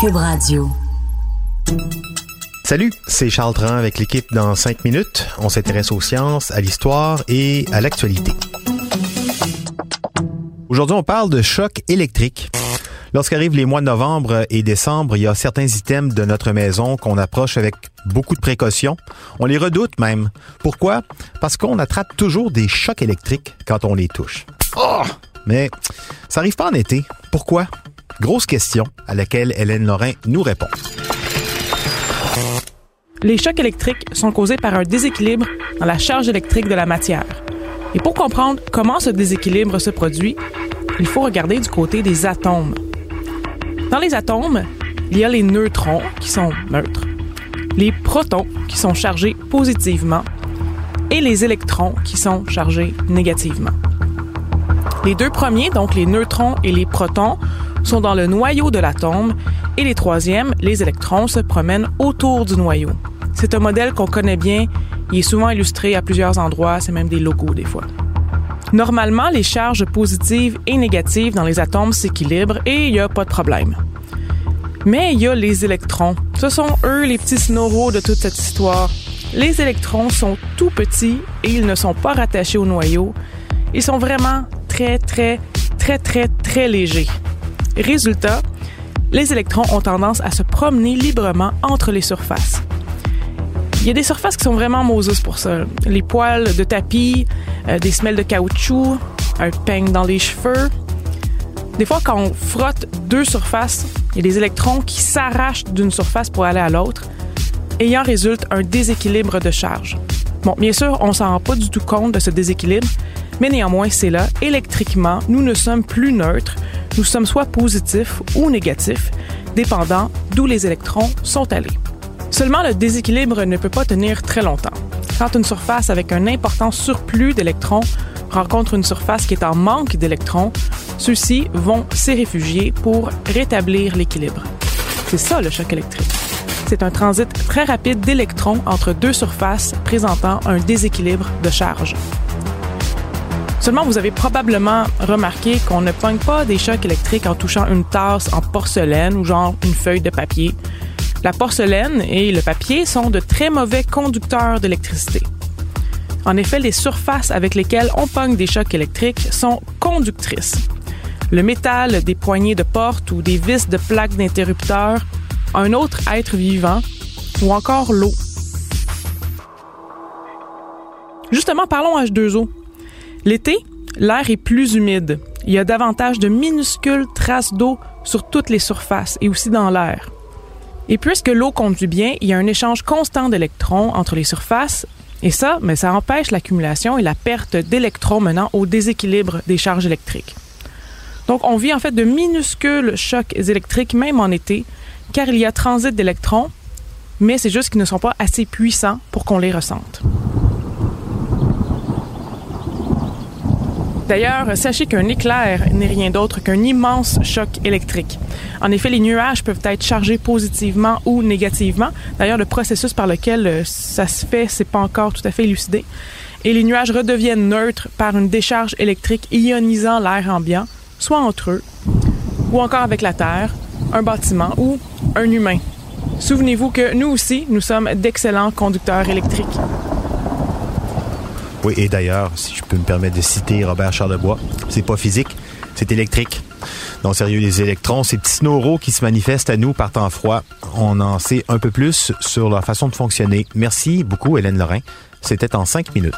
Cube Radio. Salut, c'est Charles Tran avec l'équipe dans 5 minutes. On s'intéresse aux sciences, à l'histoire et à l'actualité. Aujourd'hui, on parle de choc électrique. Lorsqu'arrivent les mois de novembre et décembre, il y a certains items de notre maison qu'on approche avec beaucoup de précaution. On les redoute même. Pourquoi? Parce qu'on attrape toujours des chocs électriques quand on les touche. Oh! Mais ça arrive pas en été. Pourquoi? Grosse question à laquelle Hélène Lorrain nous répond. Les chocs électriques sont causés par un déséquilibre dans la charge électrique de la matière. Et pour comprendre comment ce déséquilibre se produit, il faut regarder du côté des atomes. Dans les atomes, il y a les neutrons qui sont neutres, les protons qui sont chargés positivement et les électrons qui sont chargés négativement. Les deux premiers, donc les neutrons et les protons, sont dans le noyau de l'atome et les troisièmes, les électrons, se promènent autour du noyau. C'est un modèle qu'on connaît bien, il est souvent illustré à plusieurs endroits, c'est même des logos des fois. Normalement, les charges positives et négatives dans les atomes s'équilibrent et il n'y a pas de problème. Mais il y a les électrons. Ce sont eux les petits snoraux de toute cette histoire. Les électrons sont tout petits et ils ne sont pas rattachés au noyau. Ils sont vraiment très, très, très, très, très légers. Résultat, les électrons ont tendance à se promener librement entre les surfaces. Il y a des surfaces qui sont vraiment Moses pour ça. Les poils de tapis, euh, des semelles de caoutchouc, un peigne dans les cheveux. Des fois, quand on frotte deux surfaces, il y a des électrons qui s'arrachent d'une surface pour aller à l'autre et il en résulte un déséquilibre de charge. Bon, bien sûr, on s'en rend pas du tout compte de ce déséquilibre, mais néanmoins, c'est là. Électriquement, nous ne sommes plus neutres. Nous sommes soit positifs ou négatifs, dépendant d'où les électrons sont allés. Seulement, le déséquilibre ne peut pas tenir très longtemps. Quand une surface avec un important surplus d'électrons rencontre une surface qui est en manque d'électrons, ceux-ci vont s'y réfugier pour rétablir l'équilibre. C'est ça le choc électrique. C'est un transit très rapide d'électrons entre deux surfaces présentant un déséquilibre de charge. Seulement, vous avez probablement remarqué qu'on ne pogne pas des chocs électriques en touchant une tasse en porcelaine ou genre une feuille de papier. La porcelaine et le papier sont de très mauvais conducteurs d'électricité. En effet, les surfaces avec lesquelles on pogne des chocs électriques sont conductrices. Le métal des poignées de porte ou des vis de plaques d'interrupteurs, un autre être vivant ou encore l'eau. Justement, parlons H2O. L'été, l'air est plus humide. Il y a davantage de minuscules traces d'eau sur toutes les surfaces et aussi dans l'air. Et puisque l'eau conduit bien, il y a un échange constant d'électrons entre les surfaces. Et ça, mais ça empêche l'accumulation et la perte d'électrons menant au déséquilibre des charges électriques. Donc, on vit en fait de minuscules chocs électriques, même en été, car il y a transit d'électrons, mais c'est juste qu'ils ne sont pas assez puissants pour qu'on les ressente. D'ailleurs, sachez qu'un éclair n'est rien d'autre qu'un immense choc électrique. En effet, les nuages peuvent être chargés positivement ou négativement. D'ailleurs, le processus par lequel euh, ça se fait, c'est pas encore tout à fait élucidé. Et les nuages redeviennent neutres par une décharge électrique ionisant l'air ambiant, soit entre eux, ou encore avec la Terre, un bâtiment ou un humain. Souvenez-vous que nous aussi, nous sommes d'excellents conducteurs électriques. Oui, et d'ailleurs, si je peux me permettre de citer Robert Charlebois, c'est pas physique, c'est électrique. Non, sérieux, les électrons, ces petits snoraux qui se manifestent à nous par temps froid, on en sait un peu plus sur leur façon de fonctionner. Merci beaucoup, Hélène Lorrain. C'était en cinq minutes.